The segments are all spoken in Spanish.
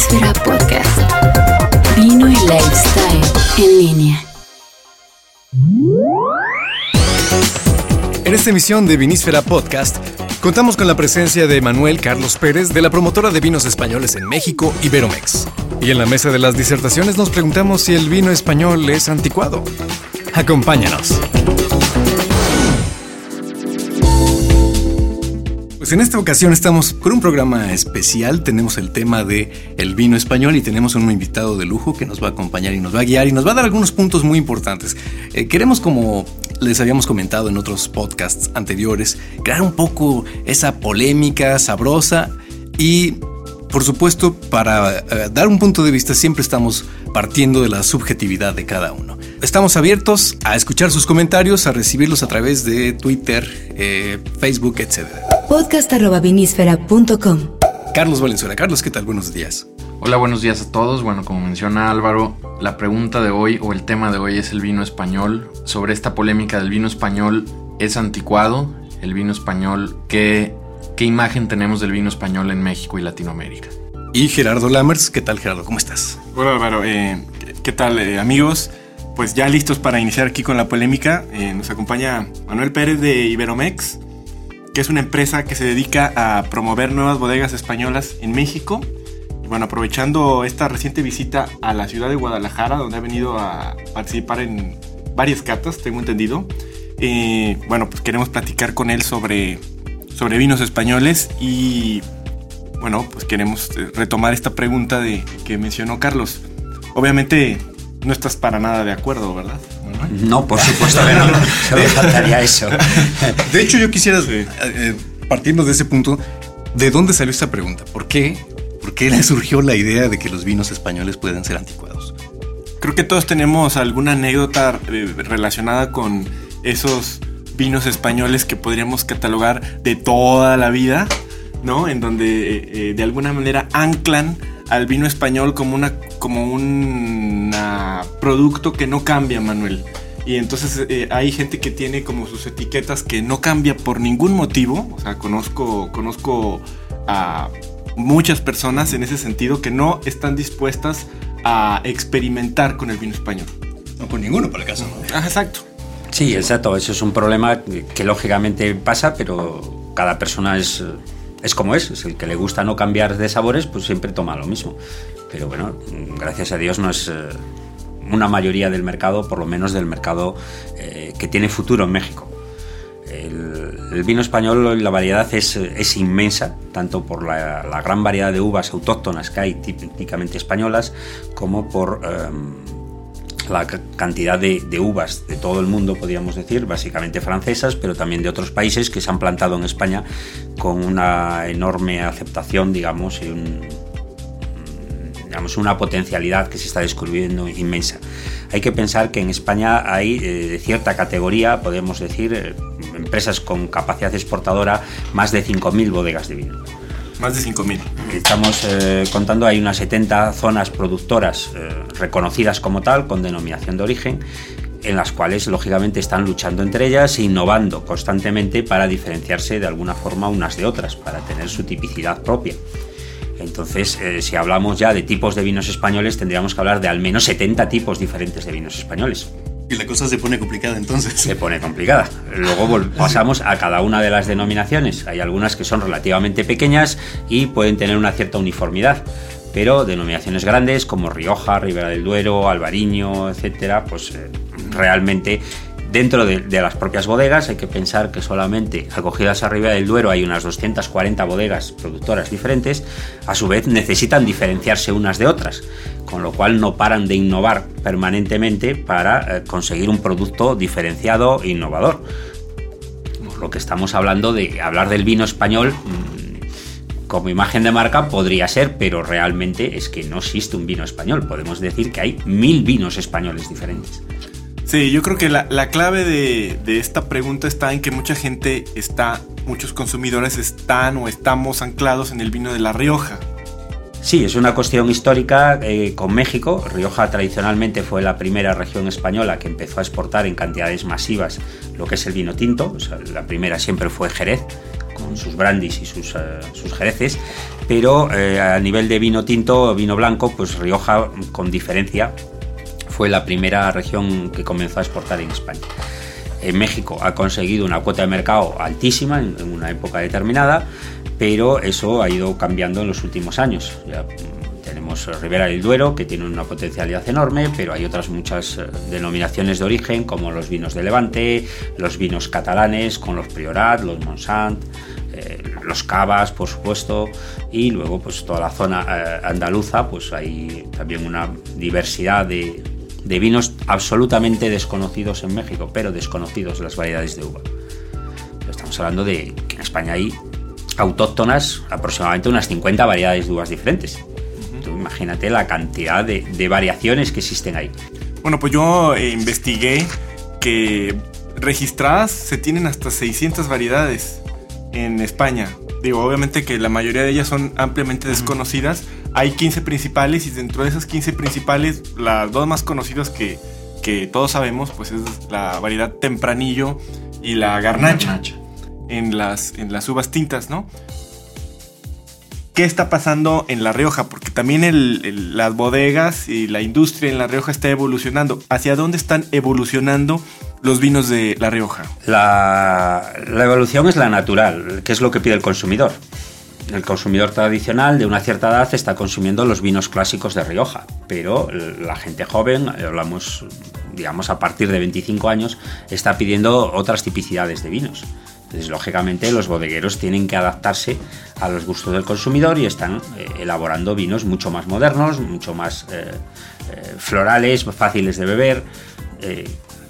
Vinísfera Podcast. Vino y lifestyle en línea. En esta emisión de Vinísfera Podcast, contamos con la presencia de Manuel Carlos Pérez de la promotora de vinos españoles en México, Iberomex. Y en la mesa de las disertaciones nos preguntamos si el vino español es anticuado. Acompáñanos. Pues en esta ocasión estamos con un programa especial. Tenemos el tema de el vino español y tenemos un invitado de lujo que nos va a acompañar y nos va a guiar y nos va a dar algunos puntos muy importantes. Eh, queremos, como les habíamos comentado en otros podcasts anteriores, crear un poco esa polémica sabrosa y por supuesto, para eh, dar un punto de vista siempre estamos partiendo de la subjetividad de cada uno. Estamos abiertos a escuchar sus comentarios, a recibirlos a través de Twitter, eh, Facebook, etc. Podcast.vinisfera.com Carlos Valenzuela. Carlos, ¿qué tal? Buenos días. Hola, buenos días a todos. Bueno, como menciona Álvaro, la pregunta de hoy o el tema de hoy es el vino español. Sobre esta polémica del vino español, ¿es anticuado? El vino español, ¿qué ¿Qué imagen tenemos del vino español en México y Latinoamérica? Y Gerardo Lammers, ¿qué tal Gerardo? ¿Cómo estás? Hola Álvaro, eh, ¿qué tal eh, amigos? Pues ya listos para iniciar aquí con la polémica. Eh, nos acompaña Manuel Pérez de Iberomex, que es una empresa que se dedica a promover nuevas bodegas españolas en México. Bueno, aprovechando esta reciente visita a la ciudad de Guadalajara, donde ha venido a participar en varias catas, tengo entendido. bueno, pues queremos platicar con él sobre sobre vinos españoles y bueno, pues queremos eh, retomar esta pregunta de que mencionó Carlos. Obviamente no estás para nada de acuerdo, ¿verdad? No, por supuesto que no. Solo faltaría eso. De hecho, yo quisiera, eh, eh, partiendo de ese punto, ¿de dónde salió esta pregunta? ¿Por qué? ¿Por qué le surgió la idea de que los vinos españoles pueden ser anticuados? Creo que todos tenemos alguna anécdota relacionada con esos vinos españoles que podríamos catalogar de toda la vida, ¿no? En donde eh, eh, de alguna manera anclan al vino español como una como un producto que no cambia, Manuel. Y entonces eh, hay gente que tiene como sus etiquetas que no cambia por ningún motivo. O sea, conozco, conozco a muchas personas en ese sentido que no están dispuestas a experimentar con el vino español. No con ninguno, por el caso. ¿no? Ah, exacto. Sí, exacto. Eso es un problema que lógicamente pasa, pero cada persona es, es como es. Es el que le gusta no cambiar de sabores, pues siempre toma lo mismo. Pero bueno, gracias a Dios no es eh, una mayoría del mercado, por lo menos del mercado eh, que tiene futuro en México. El, vino español, la variedad es, inmensa, tanto por la, gran variedad de uvas autóctonas que hay típicamente españolas, como por... Em, la cantidad de, uvas de todo el mundo, podríamos decir, básicamente francesas, pero también de otros países que se han plantado en España con una enorme aceptación, digamos, y digamos, una potencialidad que se está descubriendo inmensa. Hay que pensar que en España hay eh, cierta categoría, podemos decir, eh, empresas con capacidad exportadora, más de 5.000 bodegas de vino. Más de 5.000. Estamos eh, contando, hay unas 70 zonas productoras eh, reconocidas como tal, con denominación de origen, en las cuales lógicamente están luchando entre ellas e innovando constantemente para diferenciarse de alguna forma unas de otras, para tener su tipicidad propia. Entonces, eh, si hablamos ya de tipos de vinos españoles, tendríamos que hablar de al menos 70 tipos diferentes de vinos españoles. Y la cosa se pone complicada entonces. Se pone complicada. Luego pasamos a cada una de las denominaciones. Hay algunas que son relativamente pequeñas y pueden tener una cierta uniformidad. Pero denominaciones grandes como Rioja, Ribera del Duero, Albariño, etcétera, pues eh, realmente Dentro de, las propias bodegas hay que pensar que solamente acogidas arriba del Duero hay unas 240 bodegas productoras diferentes, a su vez necesitan diferenciarse unas de otras, con lo cual no paran de innovar permanentemente para eh, conseguir un producto diferenciado e innovador. Por lo que estamos hablando de hablar del vino español mm, como imagen de marca podría ser, pero realmente es que no existe un vino español. Podemos decir que hay mil vinos españoles diferentes. Sí, yo creo que la, clave de, esta pregunta está en que mucha gente está, muchos consumidores están o estamos anclados en el vino de La Rioja. Sí, es una cuestión histórica eh, con México. Rioja tradicionalmente fue la primera región española que empezó a exportar en cantidades masivas lo que es el vino tinto. la primera siempre fue Jerez, con sus brandis y sus, eh, sus jereces, pero eh, a nivel de vino tinto vino blanco, pues Rioja con diferencia fue la primera región que comenzó a exportar en España. En México ha conseguido una cuota de mercado altísima en, una época determinada, pero eso ha ido cambiando en los últimos años. Ya, tenemos Ribera del Duero, que tiene una potencialidad enorme, pero hay otras muchas eh, denominaciones de origen, como los vinos de Levante, los vinos catalanes, con los Priorat, los Monsant, eh, los Cavas, por supuesto, y luego pues toda la zona eh, andaluza, pues hay también una diversidad de, de vinos absolutamente desconocidos en México, pero desconocidos las variedades de uva. Estamos hablando de que en España hay autóctonas aproximadamente unas 50 variedades de uvas diferentes. Tú imagínate la cantidad de, de variaciones que existen ahí. Bueno, pues yo eh, investigué que registradas se tienen hasta 600 variedades en España. Digo, obviamente que la mayoría de ellas son ampliamente desconocidas. Hay 15 principales y dentro de esas 15 principales, las dos más conocidas que, que todos sabemos, pues es la variedad tempranillo y la garnacha, Garnacha. En, las, en las uvas tintas, ¿no? ¿Qué está pasando en La Rioja? Porque también el- el- las bodegas y la industria en La Rioja está evolucionando. ¿Hacia dónde están evolucionando los vinos de La Rioja? La, la evolución es la natural, que es lo que pide el consumidor. El consumidor tradicional de una cierta edad está consumiendo los vinos clásicos de Rioja, pero la gente joven, eh, hablamos digamos a partir de 25 años, está pidiendo otras tipicidades de vinos. Entonces, lógicamente, los bodegueros tienen que adaptarse a los gustos del consumidor y están eh, elaborando vinos mucho más modernos, mucho más eh, florales, fáciles de beber,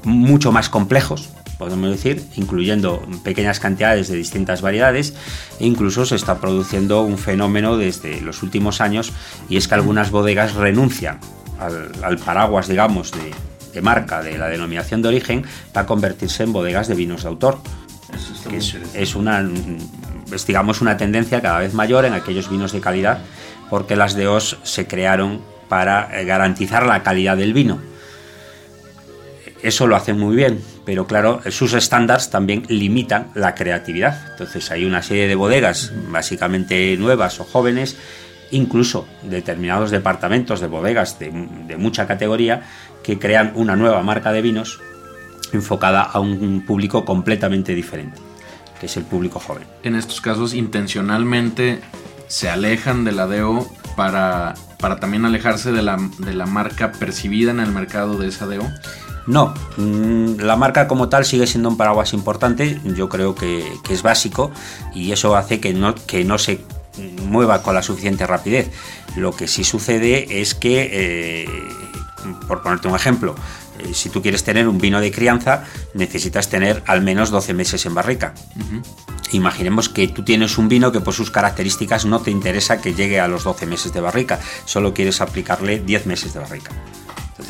mucho más complejos, podemos decir, incluyendo pequeñas cantidades de distintas variedades. E incluso se está produciendo un fenómeno desde los últimos años y es que algunas bodegas renuncian al, al paraguas, digamos, de, de marca de la denominación de origen para convertirse en bodegas de vinos de autor que es, es una es, digamos una tendencia cada vez mayor en aquellos vinos de calidad porque las DOs se crearon para eh, garantizar la calidad del vino. Eso lo hacen muy bien, pero claro, sus estándares también limitan la creatividad. Entonces hay una serie de bodegas básicamente nuevas o jóvenes, incluso determinados departamentos de bodegas de, de mucha categoría, que crean una nueva marca de vinos enfocada a un público completamente diferente, que es el público joven. En estos casos, intencionalmente se alejan de la DO para, para también alejarse de la, de la marca percibida en el mercado de esa DO. No, mm, la marca como tal sigue siendo un paraguas importante, yo creo que, que es básico y eso hace que no, que no se mueva con la suficiente rapidez. Lo que sí sucede es que, eh, por ponerte un ejemplo, eh, si tú quieres tener un vino de crianza, necesitas tener al menos 12 meses en barrica. Imaginemos que tú tienes un vino que por sus características no te interesa que llegue a los 12 meses de barrica, solo quieres aplicarle 10 meses de barrica.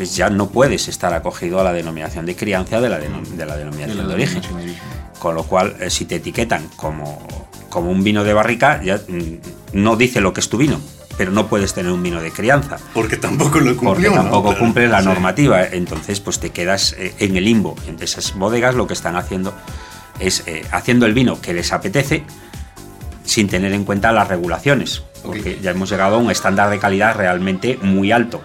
Entonces ya no puedes estar acogido a la denominación de crianza de la, denom de la denominación de, la de origen. Con lo cual, eh, si te etiquetan como, como un vino de barrica, ya mm, no dice lo que es tu vino, pero no puedes tener un vino de crianza. Porque tampoco lo cumplió. Porque ¿no? tampoco Claro. cumple la Sí. normativa. Entonces, pues te quedas eh, en el limbo. Entonces, esas bodegas lo que están haciendo es eh, haciendo el vino que les apetece sin tener en cuenta las regulaciones. Porque ya hemos llegado a un estándar de calidad realmente muy alto.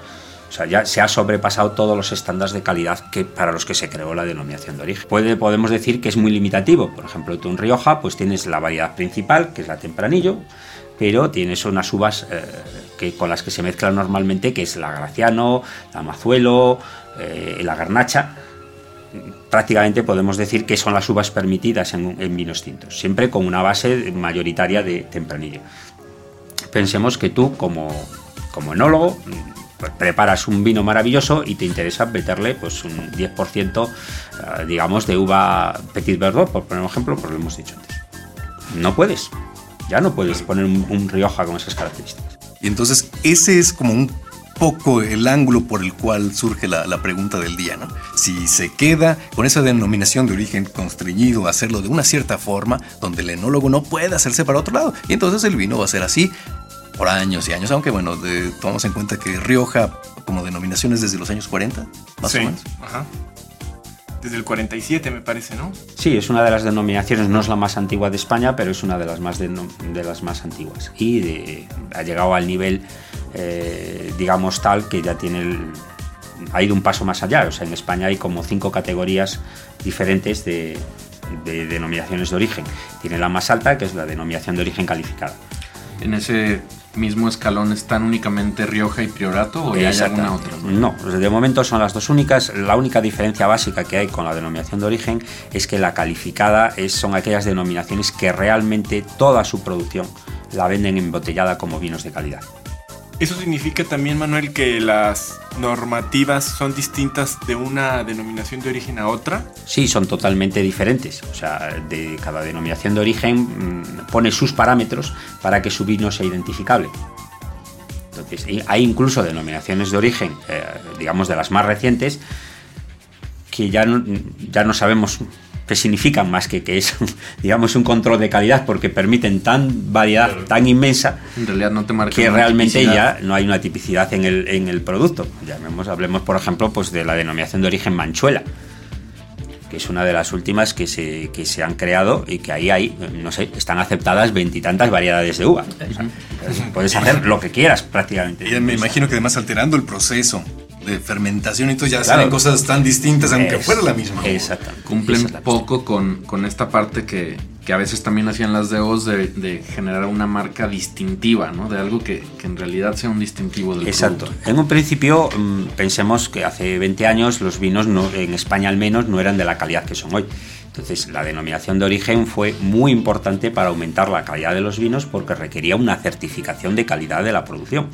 Sea, ya se ha sobrepasado todos los estándares de calidad que, para los que se creó la denominación de origen. Puede, podemos decir que es muy limitativo. Por ejemplo, tú en Rioja pues tienes la variedad principal, que es la tempranillo, pero tienes unas uvas eh, que, con las que se mezclan normalmente, que es la Graciano, la Mazuelo, eh, la Garnacha. Prácticamente podemos decir que son las uvas permitidas en, en vinos tintos, siempre con una base mayoritaria de tempranillo. Pensemos que tú, como, como enólogo, preparas un vino maravilloso y te interesa meterle pues un 10% eh, digamos de uva Petit Verdot, por poner un ejemplo, pues lo hemos dicho antes. No puedes, ya no puedes poner un, un Rioja con esas características. Y entonces ese es como un poco el ángulo por el cual surge la, la, pregunta del día, ¿no? Si se queda con esa denominación de origen constreñido a hacerlo de una cierta forma, donde el enólogo no puede hacerse para otro lado, y entonces el vino va a ser así por años y años, aunque bueno, de, tomamos en cuenta que Rioja como denominación es desde los años 40, más sí. o menos. Ajá. desde el 47, me parece, ¿no? Sí, es una de las denominaciones, no es la más antigua de España, pero es una de las más, de, las más antiguas. Y ha llegado al nivel, eh, digamos, tal que ya tiene el, ha ido un paso más allá. O sea, en España hay como cinco categorías diferentes de, de denominaciones de origen. Tiene la más alta, que es la denominación de origen calificada. En ese mismo escalón están únicamente Rioja y Priorato o hay alguna otra? No, de momento son las dos únicas. La única diferencia básica que hay con la denominación de origen es que la calificada es, son aquellas denominaciones que realmente toda su producción la venden embotellada como vinos de calidad. ¿Eso significa también, Manuel, que las normativas son distintas de una denominación de origen a otra? Sí, son totalmente diferentes. O sea, de cada denominación de origen mm, pone sus parámetros para que su vino sea identificable. Entonces, hay incluso denominaciones de origen, eh, digamos, de las más recientes, que ya ya no sabemos que significan más que que es, digamos, un control de calidad porque permiten tan variedad tan inmensa en realidad no te que realmente ya no hay una tipicidad en el, en el producto. Llamemos, hablemos, por ejemplo, pues de la denominación de origen manchuela que es una de las últimas que se, que se han creado y que ahí hay, no sé, están aceptadas veintitantas variedades de uva. puedes hacer lo que quieras prácticamente. Y me imagino que además alterando el proceso de fermentación y todo, ya salen cosas tan distintas, aunque fuera la misma. Exacto. Cumplen poco con, con, esta parte que, que, a veces también hacían las DOs de, de, generar una marca distintiva, ¿no? De algo que, que en realidad sea un distintivo del Exacto. En un principio, mm, pensemos que hace 20 años los vinos, no, en España al menos, no eran de la calidad que son hoy. Entonces, la denominación de origen fue muy importante para aumentar la calidad de los vinos porque requería una certificación de calidad de la producción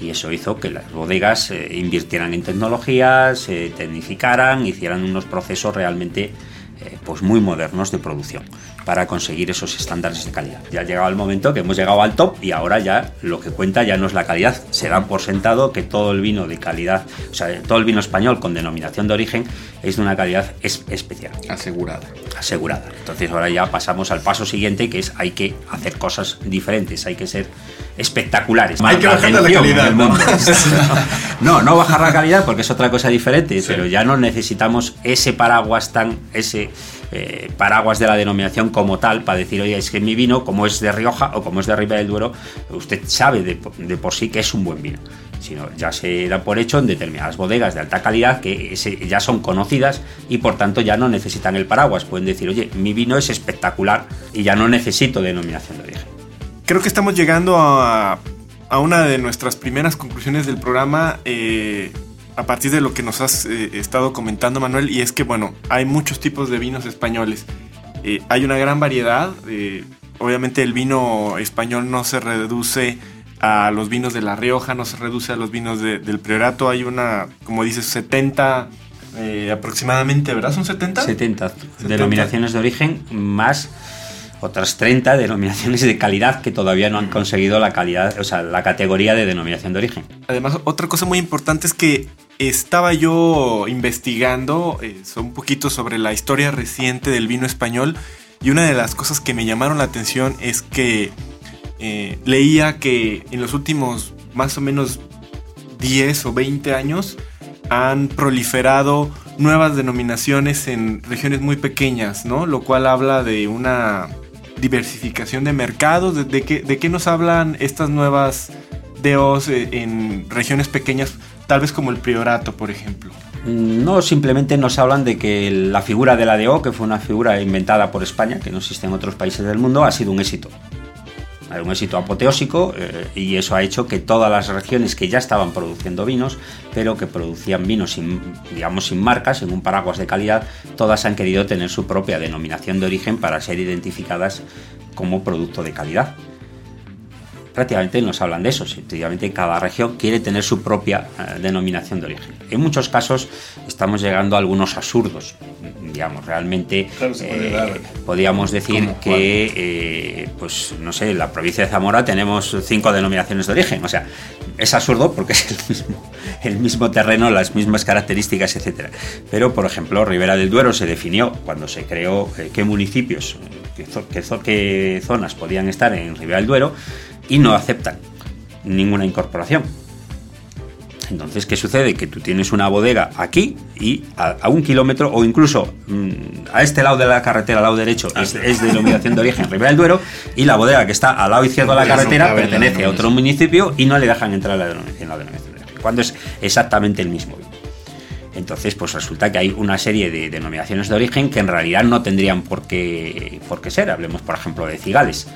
y eso hizo que las bodegas eh, invirtieran en tecnologías, se tecnificaran, hicieran unos procesos realmente eh, pues muy modernos de producción para conseguir esos estándares de calidad. Ya ha llegado el momento que hemos llegado al top y ahora ya lo que cuenta ya no es la calidad, se dan por sentado que todo el vino de calidad, o sea, todo el vino español con denominación de origen es de una calidad especial. Asegurada. Asegurada. Entonces ahora ya pasamos al paso siguiente que es hay que hacer cosas diferentes, hay que ser espectaculares. Hay que bajar la calidad. ¿no? no, bajar la calidad porque es otra cosa diferente, pero ya no necesitamos ese paraguas tan, ese eh, paraguas de la denominación como tal para decir, oye, es que mi vino, como es de Rioja o como es de Ribera del Duero, usted sabe de, por sí que es un buen vino. Sino ya se da por hecho en determinadas bodegas de alta calidad que ya son conocidas y por tanto ya no necesitan el paraguas. Pueden decir, oye, mi vino es espectacular y ya no necesito denominación de origen. Creo que estamos llegando a, una de nuestras primeras conclusiones del programa. Eh, a partir de lo que nos has eh, estado comentando, Manuel, y es que, bueno, hay muchos tipos de vinos españoles. Eh, hay una gran variedad. Eh, obviamente el vino español no se reduce a los vinos de La Rioja, no se reduce a los vinos del Priorato. Hay una, como dices, 70 aproximadamente, ¿verdad? ¿Son 70? 70 denominaciones de origen más otras 30 denominaciones de calidad que todavía no han conseguido la calidad, o sea, la categoría de denominación de origen. Además, otra cosa muy importante es que estaba yo investigando eh, un poquito sobre la historia reciente del vino español y una de las cosas que me llamaron la atención es que eh, leía que en los últimos más o menos 10 o 20 años han proliferado nuevas denominaciones en regiones muy pequeñas, ¿no? Lo cual habla de una diversificación de mercados? ¿De, qué, ¿De, qué, nos hablan estas nuevas DOs eh, en regiones pequeñas, tal vez como el Priorato, por ejemplo? No, simplemente nos hablan de que la figura de la DO, que fue una figura inventada por España, que no existe en otros países del mundo, ha sido un éxito un éxito apoteósico eh, y eso ha hecho que todas las regiones que ya estaban produciendo vinos, pero que producían vinos sin, digamos, sin marcas, en un paraguas de calidad, todas han querido tener su propia denominación de origen para ser identificadas como producto de calidad prácticamente nos hablan de eso. Efectivamente, cada región quiere tener su propia eh, denominación de origen. En muchos casos estamos llegando a algunos absurdos. Digamos, realmente eh, podríamos decir que, eh, pues no sé, en la provincia de Zamora tenemos cinco denominaciones de origen. O sea, es absurdo porque es el mismo, el mismo terreno, las mismas características, etc. Pero, por ejemplo, Ribera del Duero se definió cuando se creó qué municipios, qué, qué zonas podían estar en Ribera del Duero y no aceptan ninguna incorporación. Entonces, ¿qué sucede? Que tú tienes una bodega aquí y a, un kilómetro o incluso mm, a este lado de la carretera, al lado derecho, es, de denominación de origen Ribera del Duero y la bodega que está al lado izquierdo de la carretera pertenece a otro municipio y no le dejan entrar la denominación, la denominación de origen, cuando es exactamente el mismo vino. Entonces, pues resulta que hay una serie de denominaciones de origen que en realidad no tendrían por qué, por qué ser. Hablemos, por ejemplo, de cigales.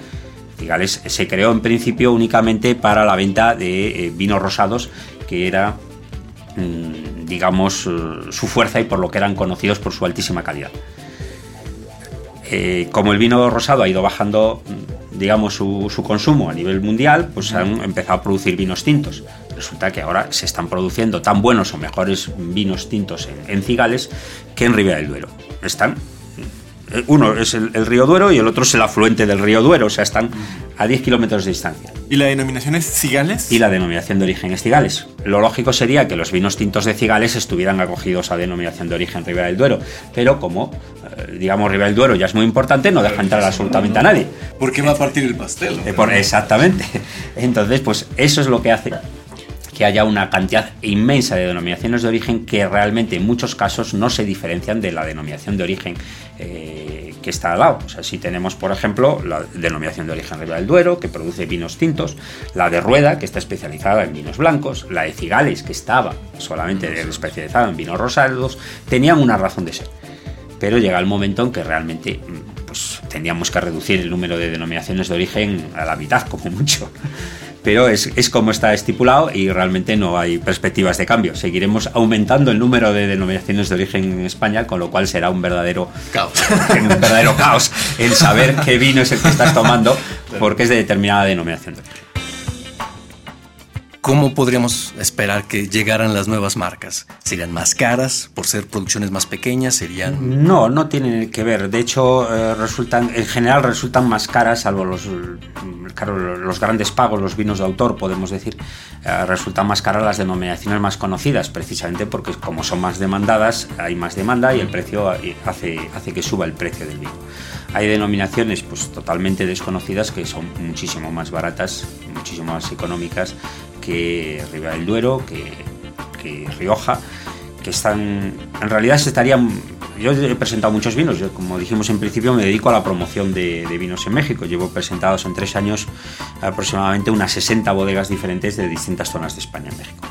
Cigales se creó en principio únicamente para la venta de eh, vinos rosados que era, mm, digamos, eh, su fuerza y por lo que eran conocidos por su altísima calidad. Eh, como el vino rosado ha ido bajando, mm, digamos, su, consumo a nivel mundial, pues han empezado a producir vinos tintos. Resulta que ahora se están produciendo tan buenos o mejores vinos tintos en, en Cigales que en Ribera del Duero. Están uno es el, río Duero y el otro es el afluente del río Duero, o sea, están a 10 kilómetros de distancia. ¿Y la denominación es Cigales? Y la denominación de origen es Cigales. Lo lógico sería que los vinos tintos de Cigales estuvieran acogidos a denominación de origen Ribera del Duero, pero como, eh, digamos, Ribera del Duero ya es muy importante, no deja entrar absolutamente a nadie. ¿Por qué va a partir el pastel? Eh, exactamente. Entonces, pues eso es lo que hace que haya una cantidad inmensa de denominaciones de origen que realmente en muchos casos no se diferencian de la denominación de origen eh, que está al lado. O sea, si tenemos, por ejemplo, la denominación de origen Ribera del Duero, que produce vinos tintos, la de Rueda, que está especializada en vinos blancos, la de Cigales, que estaba solamente especializada en vinos rosados, tenían una razón de ser. Pero llega el momento en que realmente mm, pues, tendríamos que reducir el número de denominaciones de origen a la mitad, como mucho pero es, es, como está estipulado y realmente no hay perspectivas de cambio. Seguiremos aumentando el número de denominaciones de origen en España, con lo cual será un verdadero caos, un verdadero caos el saber qué vino es el que estás tomando porque es de determinada denominación de origen. ¿Cómo podríamos esperar que llegaran las nuevas marcas? ¿Serían más caras por ser producciones más pequeñas? ¿Serían...? No, no tienen que ver. De hecho, eh, resultan, en general resultan más caras, salvo los, los grandes pagos, los vinos de autor, podemos decir, eh, resultan más caras las denominaciones más conocidas, precisamente porque como son más demandadas, hay más demanda y el precio hace, hace que suba el precio del vino. Hay denominaciones pues totalmente desconocidas que son muchísimo más baratas, muchísimo más económicas que Ribera del Duero, que, Rioja, que están, en realidad se estarían, yo he presentado muchos vinos, yo como dijimos en principio me dedico a la promoción de, vinos en México, llevo presentados en tres años aproximadamente unas 60 bodegas diferentes de distintas zonas de España en México,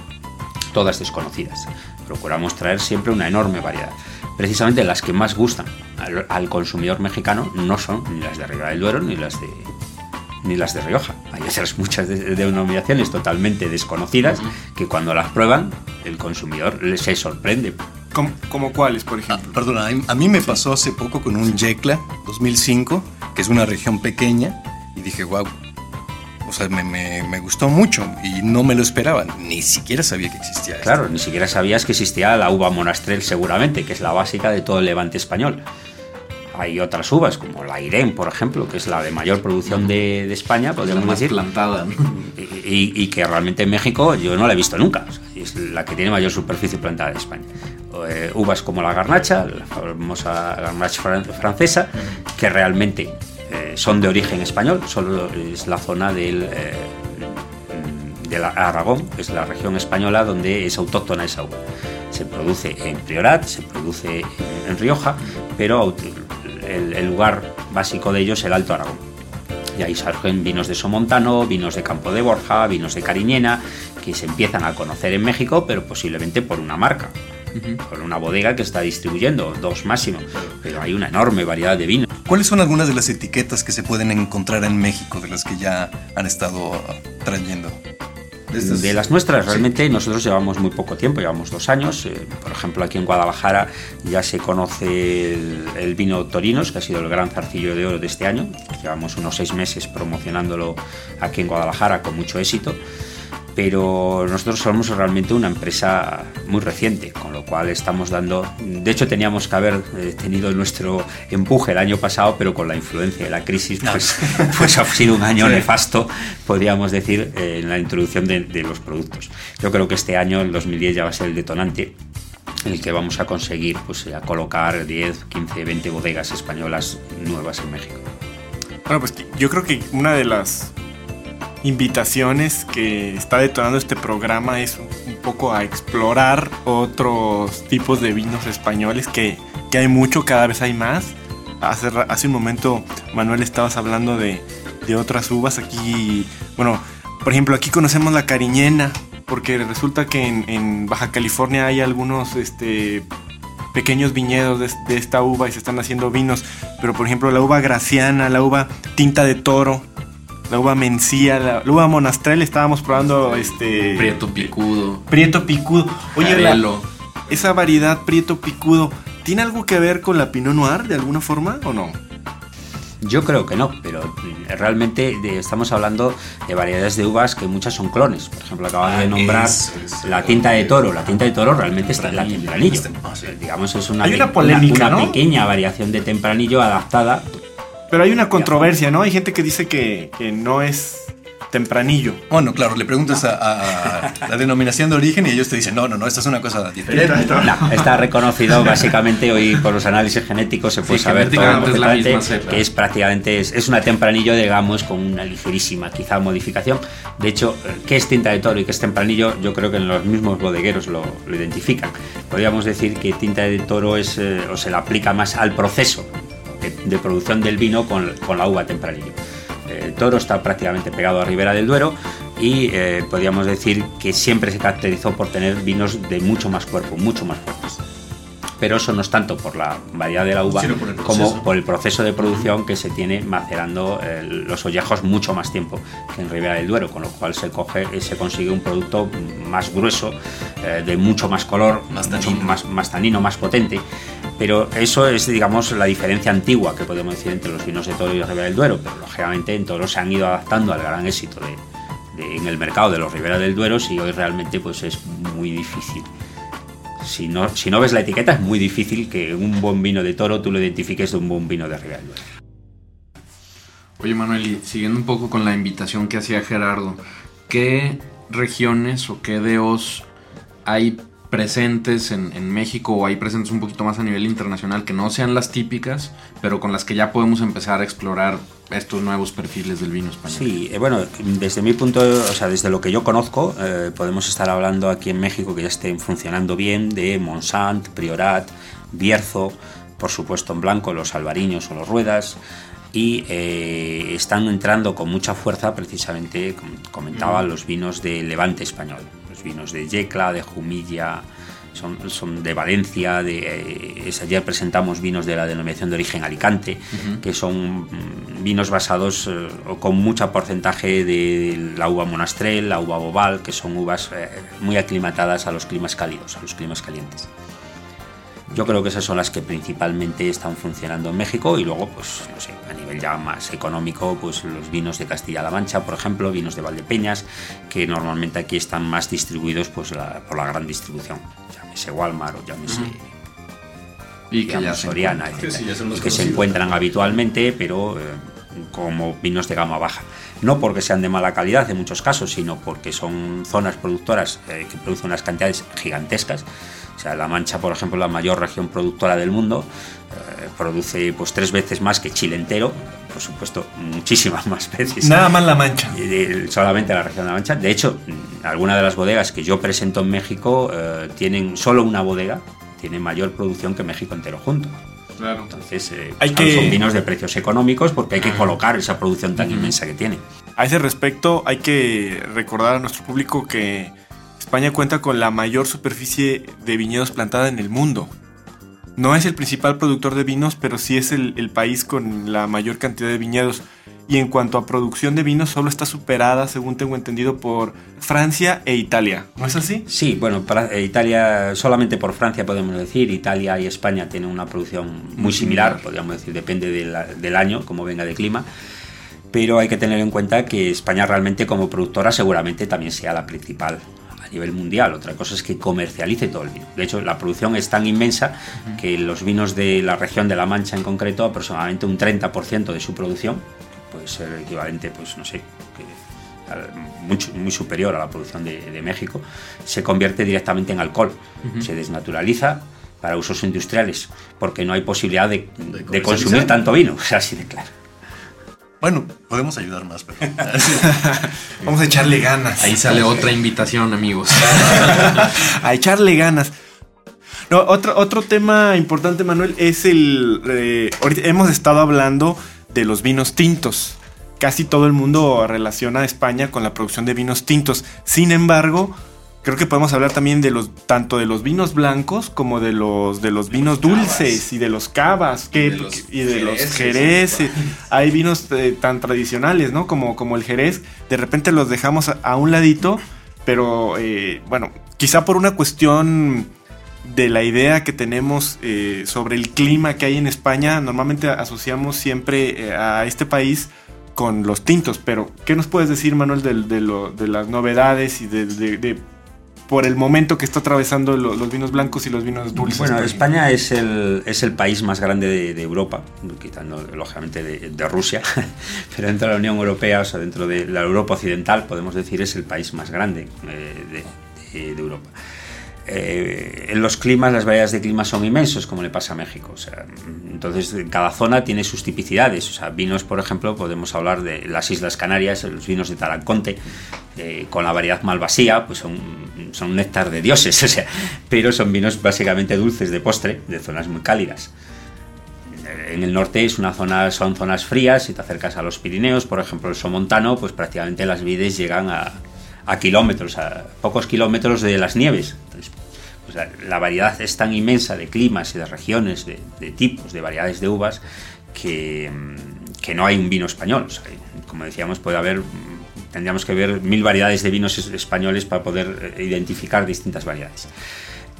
todas desconocidas. Procuramos traer siempre una enorme variedad. Precisamente las que más gustan al, al consumidor mexicano no son ni las de Ribera del Duero ni las de ni las de Rioja. Hay otras muchas denominaciones totalmente desconocidas que cuando las prueban el consumidor se sorprende. ¿Cómo, cuáles, por ejemplo? perdona, a mí me pasó hace poco con un Yecla 2005, que es una región pequeña, y dije, wow, o sea, me, me, gustó mucho y no me lo esperaba. Ni siquiera sabía que existía. Claro, ni siquiera sabías que existía la uva monastrel seguramente, que es la básica de todo el levante español hay otras uvas, como la Irene, por ejemplo, que es la de mayor producción de, España, podríamos la más decir. plantada, y, que realmente en México yo no la he visto nunca. es la que tiene mayor superficie plantada de España. Eh, uvas como la garnacha, la famosa garnacha francesa, que realmente eh, son de origen español, solo es la zona del. Eh, de Aragón, es la región española donde es autóctona esa uva. Se produce en Priorat, se produce en Rioja, pero el, lugar básico de ellos es el Alto Aragón. Y ahí surgen vinos de Somontano, vinos de Campo de Borja, vinos de Cariñena, que se empiezan a conocer en México, pero posiblemente por una marca, por una bodega que está distribuyendo, dos máximo. Pero hay una enorme variedad de vinos. ¿Cuáles son algunas de las etiquetas que se pueden encontrar en México de las que ya han estado trayendo? De, las nuestras, realmente nosotros llevamos muy poco tiempo, llevamos dos años. Eh, por ejemplo, aquí en Guadalajara ya se conoce el, vino Torinos, que ha sido el gran zarcillo de oro de este año. Llevamos unos seis meses promocionándolo aquí en Guadalajara con mucho éxito pero nosotros somos realmente una empresa muy reciente, con lo cual estamos dando, de hecho teníamos que haber eh, tenido nuestro empuje el año pasado, pero con la influencia de la crisis, pues, pues ha sido un año nefasto, podríamos decir, eh, en la introducción de, los productos. Yo creo que este año, el 2010, ya va a ser el detonante en el que vamos a conseguir pues, a colocar 10, 15, 20 bodegas españolas nuevas en México. Bueno, pues yo creo que una de las invitaciones que está detonando este programa es un poco a explorar otros tipos de vinos españoles que, que hay mucho, cada vez hay más. Hace, hace un momento, Manuel, estabas hablando de, de otras uvas. Aquí, bueno, por ejemplo, aquí conocemos la cariñena, porque resulta que en, Baja California hay algunos este, pequeños viñedos de, esta uva y se están haciendo vinos. Pero por ejemplo, la uva graciana, la uva tinta de toro, la uva mencía, la, uva monastrel, estábamos probando este. Prieto picudo. Prieto picudo. Oye, esa variedad prieto picudo, ¿tiene algo que ver con la Pinot Noir de alguna forma o no? Yo creo que no, pero realmente estamos hablando de variedades de uvas que muchas son clones. Por ejemplo, acabas de ah, nombrar la tinta de toro. La tinta de toro realmente está en la tempranillo. Digamos, es una, pequeña variación de tempranillo adaptada. Pero hay una controversia, ¿no? Hay gente que dice que, que no es tempranillo. Bueno, claro, le preguntas a, la denominación de origen y ellos te dicen, no, no, no, esta es una cosa diferente. está reconocido básicamente hoy por los análisis genéticos, se puede saber todo que es prácticamente, es, una tempranillo, digamos, con una ligerísima quizá modificación. De hecho, ¿qué es tinta de toro y qué es tempranillo? Yo creo que en los mismos bodegueros lo, identifican. Podríamos decir que tinta de toro es, eh, o se le aplica más al proceso de, producción del vino con, con la uva tempranillo. El toro está prácticamente pegado a Ribera del Duero y eh, podríamos decir que siempre se caracterizó por tener vinos de mucho más cuerpo, mucho más fuertes. Pero eso no es tanto por la variedad de la uva como por el proceso de producción que se tiene macerando eh, los ollejos mucho más tiempo que en Ribera del Duero, con lo cual se, coge, eh, se consigue un producto más grueso, de mucho más color, más más, más tanino, más potente pero eso es, digamos, la diferencia antigua que podemos decir entre los vinos de Toro y Ribera del Duero, pero lógicamente en Toro se han ido adaptando al gran éxito de, en el mercado de los Ribera del Duero y hoy realmente pues es muy difícil. Si no, si no ves la etiqueta es muy difícil que un buen vino de Toro tú lo identifiques de un buen vino de Ribera. Oye Manuel, y siguiendo un poco con la invitación que hacía Gerardo, ¿qué regiones o qué DOs hay presentes en, México o hay presentes un poquito más a nivel internacional que no sean las típicas, pero con las que ya podemos empezar a explorar estos nuevos perfiles del vino español. Sí, eh, bueno, desde mi punto, o sea, desde lo que yo conozco, eh, podemos estar hablando aquí en México que ya estén funcionando bien de Monsant, Priorat, Bierzo, por supuesto en blanco los albariños o los ruedas, y eh, están entrando con mucha fuerza precisamente, como comentaba, los vinos de Levante español vinos de Yecla, de Jumilla, son, son, de Valencia, de, eh, ayer presentamos vinos de la denominación de origen Alicante, que son mm, vinos basados eh, con mucho porcentaje de la uva monastrel, la uva bobal, que son uvas eh, muy aclimatadas a los climas cálidos, a los climas calientes. Yo creo que esas son las que principalmente están funcionando en México y luego, pues, no sé, a nivel ya más económico, pues los vinos de Castilla-La Mancha, por ejemplo, vinos de Valdepeñas, que normalmente aquí están más distribuidos pues, por la gran distribución, llámese Walmart o llámese... Y que ya Soriana, que, que se encuentran habitualmente, pero eh, como vinos de gama baja. No porque sean de mala calidad en muchos casos, sino porque son zonas productoras eh, que producen unas cantidades gigantescas o sea, La Mancha, por ejemplo, la mayor región productora del mundo, eh, produce pues tres veces más que Chile entero, por supuesto, muchísimas más veces. Nada más La Mancha. solamente la región de La Mancha. De hecho, algunas de las bodegas que yo presento en México eh, tienen solo una bodega, tiene mayor producción que México entero junto. Claro. Entonces, eh, hay que... son vinos de precios económicos porque hay que colocar esa producción tan inmensa que tiene. A ese respecto, hay que recordar a nuestro público que España cuenta con la mayor superficie de viñedos plantada en el mundo. No es el principal productor de vinos, pero sí es el, país con la mayor cantidad de viñedos. Y en cuanto a producción de vinos, solo está superada, según tengo entendido, por Francia e Italia. ¿No es así? Sí, bueno, para eh, Italia, solamente por Francia podemos decir. Italia y España tienen una producción muy similar, podríamos decir, depende del año, como venga de clima pero hay que tener en cuenta que España realmente como productora seguramente también sea la principal a nivel mundial. Otra cosa es que comercialice todo el vino. De hecho, la producción es tan inmensa que los vinos de la región de La Mancha en concreto, aproximadamente un 30% de su producción, puede ser equivalente, pues no sé, mucho, muy superior a la producción de, México, se convierte directamente en alcohol. Se desnaturaliza para usos industriales, porque no hay posibilidad de, consumir tanto vino, así de claro. Bueno, podemos ayudar más, pero. Vamos a echarle ganas. Ahí sale otra invitación, amigos. a echarle ganas. No, otro, otro tema importante, Manuel, es el. eh, hemos estado hablando de los vinos tintos. Casi todo el mundo relaciona a España con la producción de vinos tintos. Sin embargo, creo que podemos hablar también de los tanto de los vinos blancos como de los de los vinos dulces y de los cavas que, Y de los y de los jereces. jerez. Hay vinos eh, tan tradicionales, ¿no? Como, como el jerez. De repente los dejamos a, a un ladito, pero eh, bueno, quizá por una cuestión de la idea que tenemos eh, sobre el clima que hay en España, normalmente asociamos siempre eh, a este país con los tintos, pero ¿qué nos puedes decir, Manuel, de, lo- de las novedades y de, por el momento que está atravesando lo- los vinos blancos y los vinos dulces? Bueno, España es el, es el país más grande de, Europa, quitando lógicamente de, de Rusia, pero dentro de la Unión Europea, o sea, dentro de la Europa occidental, podemos decir es el país más grande eh, de Europa. Eh, en los climas, las variedades de clima son inmensos, como le pasa a México. O sea, entonces, cada zona tiene sus tipicidades. O sea, vinos, por ejemplo, podemos hablar de las Islas Canarias, los vinos de Taranconte, eh, con la variedad Malvasía, pues son, son néctar de dioses, o sea, pero son vinos básicamente dulces de postre, de zonas muy cálidas. En el norte es una zona, son zonas frías, si te acercas a los Pirineos, por ejemplo, el Somontano, pues prácticamente las vides llegan a, a kilómetros, a pocos kilómetros de las nieves. Pues la, variedad es tan inmensa de climas y de regiones, de, tipos, de variedades de uvas, que, mm, que no hay un vino español. Como decíamos, puede haber, mm, tendríamos que ver mil variedades de vinos es- españoles para poder eh, identificar distintas variedades.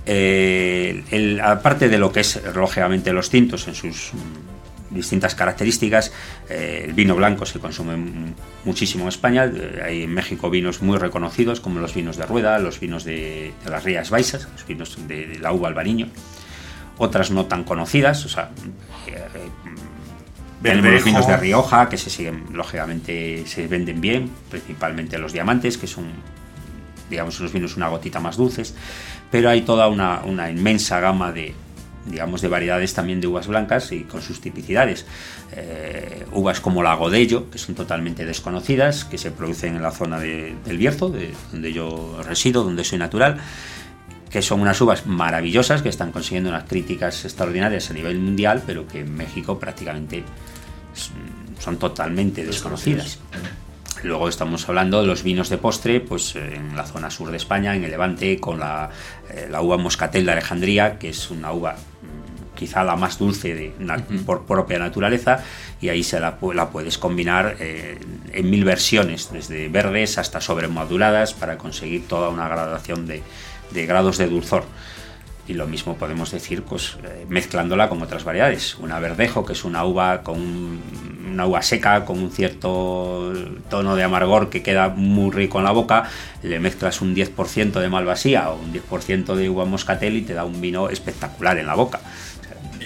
Eh, aparte de lo que es lógicamente los tintos en sus mm, distintas características, eh, el vino blanco se consume muchísimo en España. eh, hay en México vinos muy reconocidos como los vinos de Rueda, los vinos de, de las Rías Baixas, los vinos de, de la uva albariño. Otras no tan conocidas, o sea, eh, tenemos los vinos de Rioja que se siguen, lógicamente, se venden bien, principalmente los diamantes, que son, digamos, unos vinos una gotita más dulces, pero hay toda una, una inmensa gama de, digamos, de variedades también de uvas blancas y con sus tipicidades. Eh, uvas como la Godello, que son totalmente desconocidas, que se producen en la zona de- del Bierzo, de donde yo resido, donde soy natural, que son unas uvas maravillosas, que están consiguiendo unas críticas extraordinarias a nivel mundial, pero que en México prácticamente son totalmente desconocidas. Luego estamos hablando de los vinos de postre, pues eh, en la zona sur de España, en el Levante, con la, eh, la uva Moscatel de Alejandría, que es una uva quizá la más dulce de, por propia naturaleza, y ahí se la, pu- la puedes combinar eh, en mil versiones, desde verdes hasta sobremaduradas, para conseguir toda una gradación de, de grados de dulzor. Y lo mismo podemos decir pues, eh, mezclándola con otras variedades. Una verdejo, que es una uva con un- una uva seca con un cierto tono de amargor que queda muy rico en la boca, le mezclas un 10% de malvasía o un 10% de uva moscatel y te da un vino espectacular en la boca.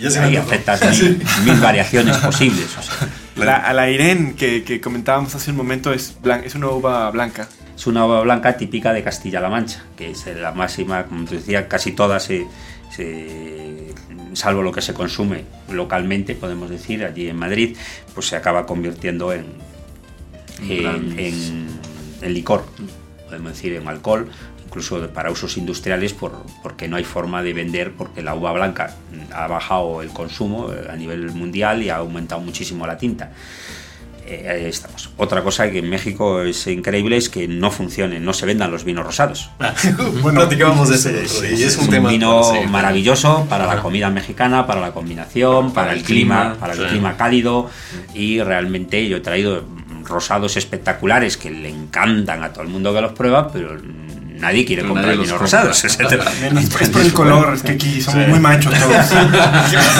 Ya se antojó. aceptas mil, mil variaciones posibles. o sea, La, a la Irene que, que comentábamos hace un momento es, blan- es una uva blanca. Es una uva blanca típica de Castilla-La Mancha, que es la máxima, como te decía, casi todas se, se- salvo lo que se consume localmente, podemos decir, allí en Madrid, pues se acaba convirtiendo en, en, en- en licor, podemos decir, en alcohol, incluso para usos industriales, por, porque no hay forma de vender, porque la uva blanca ha bajado el consumo eh, a nivel mundial y ha aumentado muchísimo la tinta. Eh, ahí estamos. Otra cosa que en México es increíble es que no funcionen, no se vendan los vinos rosados. bueno, platicábamos de y es un tema vino para maravilloso para la comida mexicana, para la combinación, para, Para el clima, clima, para el clima cálido y realmente yo he traído rosados espectaculares que le encantan a todo el mundo que los prueba, pero nadie quiere comprar nadie los vinos rosados. Es por el color, es que aquí somos muy machos todos.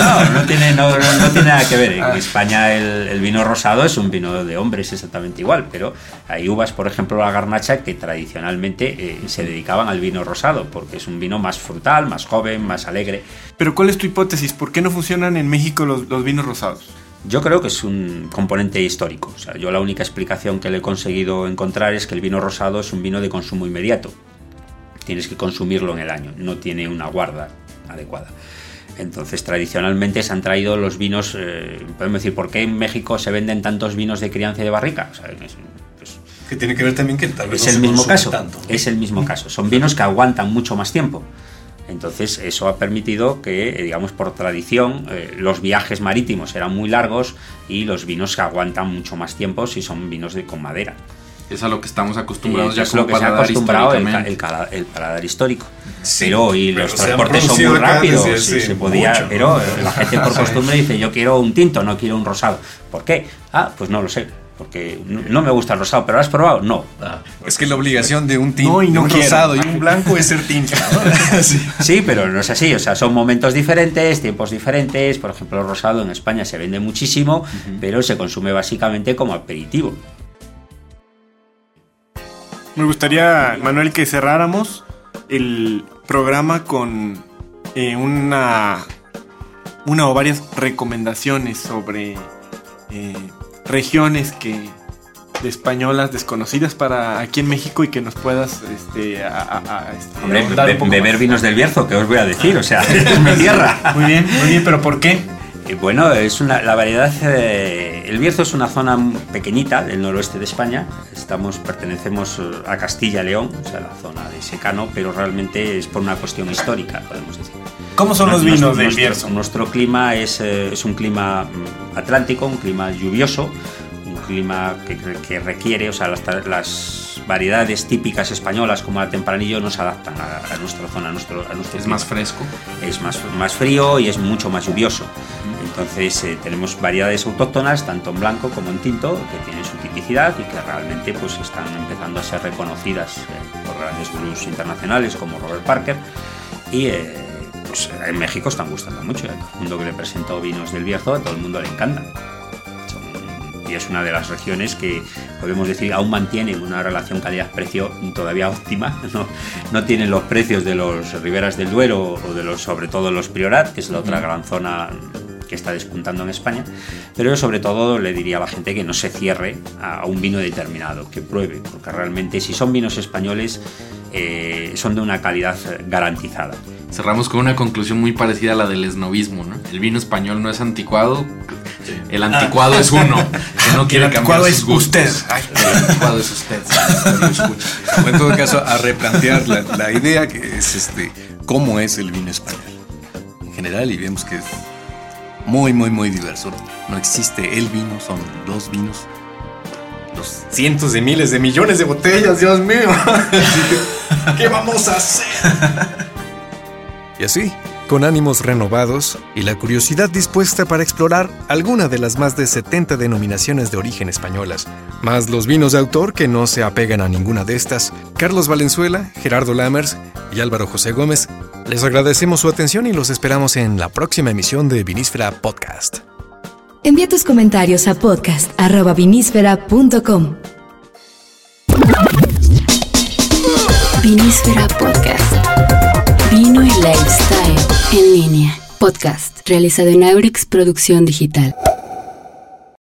No, no tiene, no, no- no tiene nada que ver. En España el, el vino rosado es un vino de hombres exactamente igual, pero hay uvas, por ejemplo, la garnacha, que tradicionalmente eh, se dedicaban al vino rosado, porque es un vino más frutal, más joven, más alegre. Pero ¿cuál es tu hipótesis? ¿Por qué no funcionan en México los, los vinos rosados? Yo creo que es un componente histórico. O sea, yo la única explicación que le he conseguido encontrar es que el vino rosado es un vino de consumo inmediato. Tienes que consumirlo en el año, no tiene una guarda adecuada. Entonces, tradicionalmente se han traído los vinos, eh, podemos decir, ¿por qué en México se venden tantos vinos de crianza y de barrica? O sea, es, pues, Que tiene que ver también que tal vez es no el se mismo caso. tanto. Es el mismo caso. Son vinos que aguantan mucho más tiempo. Entonces, eso ha permitido que, eh, digamos, por tradición, eh, los viajes marítimos eran muy largos y los vinos que aguantan mucho más tiempo si son vinos de, con madera. Es a lo que estamos acostumbrados Eh, ya es como lo que se ha acostumbrado el, el el paladar histórico. Sí, pero hoy pero los transportes son muy rápidos. sí, hace se podía, mucho, ¿no? pero eh, la gente por costumbre dice yo quiero un tinto, no quiero un rosado. ¿Por qué? Ah, pues no lo sé. Porque no no me gusta el rosado, pero ¿lo has probado? No. Ah, es que la obligación de un tinto, No, y no un quiero. rosado y un blanco es ser tinto. ¿no? Sí. Sí, pero no es así. O sea, son momentos diferentes, tiempos diferentes. Por ejemplo, el rosado en España se vende muchísimo, pero se consume básicamente como aperitivo. Me gustaría, Manuel, que cerráramos el programa con eh, una, una o varias recomendaciones sobre eh, regiones que de españolas desconocidas para aquí en México y que nos puedas este, a- a- a- este, Hombre, be- beber más. vinos del Bierzo, ¿qué os voy a decir? O sea, es mi tierra. Muy bien, muy bien, pero ¿por qué? Eh, Bueno, es una, la variedad. eh, el Bierzo es una zona pequeñita del noroeste de España. Estamos, pertenecemos eh, a Castilla y León, o sea, la zona de secano, pero realmente es por una cuestión histórica, podemos decir. ¿Cómo son los vinos del Bierzo? Nuestro clima es, eh, es un clima mm, atlántico, un clima lluvioso, clima que, que requiere, o sea, las, las variedades típicas españolas como el tempranillo no se adaptan a, a nuestra zona, a nuestro, a nuestro Es clima más fresco. es más, más frío y es mucho más lluvioso. Entonces eh, tenemos variedades autóctonas, tanto en blanco como en tinto, que tienen su tipicidad y que realmente pues, están empezando a ser reconocidas eh, por grandes gurús internacionales como Robert Parker. Y eh, pues, en México están gustando mucho. Todo el mundo que le presento vinos del Bierzo, a todo el mundo le encantan. Y es una de las regiones que podemos decir aún mantienen una relación calidad-precio todavía óptima. No, no tienen los precios de los Riberas del Duero o de los, sobre todo los Priorat, que es la otra gran zona que está despuntando en España. Pero yo sobre todo le diría a la gente que no se cierre a, un vino determinado, que pruebe, porque realmente si son vinos españoles eh, son de una calidad garantizada. Cerramos con una conclusión muy parecida a la del esnovismo, ¿no? El vino español no es anticuado, el anticuado es uno, que no quiere El cambiar anticuado sus es gustos. usted. Ay. El anticuado es usted. O en todo caso, a replantear la, la idea que es este, cómo es el vino español en general y vemos que es muy, muy, muy diverso. No existe el vino, son los vinos. Los cientos de miles de millones de botellas, Dios mío. ¿Qué vamos a hacer? Y así, con ánimos renovados y la curiosidad dispuesta para explorar alguna de las más de 70 denominaciones de origen españolas, más los vinos de autor que no se apegan a ninguna de estas, Carlos Valenzuela, Gerardo Lammers y Álvaro José Gómez, les agradecemos su atención y los esperamos en la próxima emisión de Vinísfera Podcast. Envía tus comentarios a podcast.vinísfera.com. Vinísfera Podcast. Vino y lifestyle en línea. Podcast realizado en Aurix Producción Digital.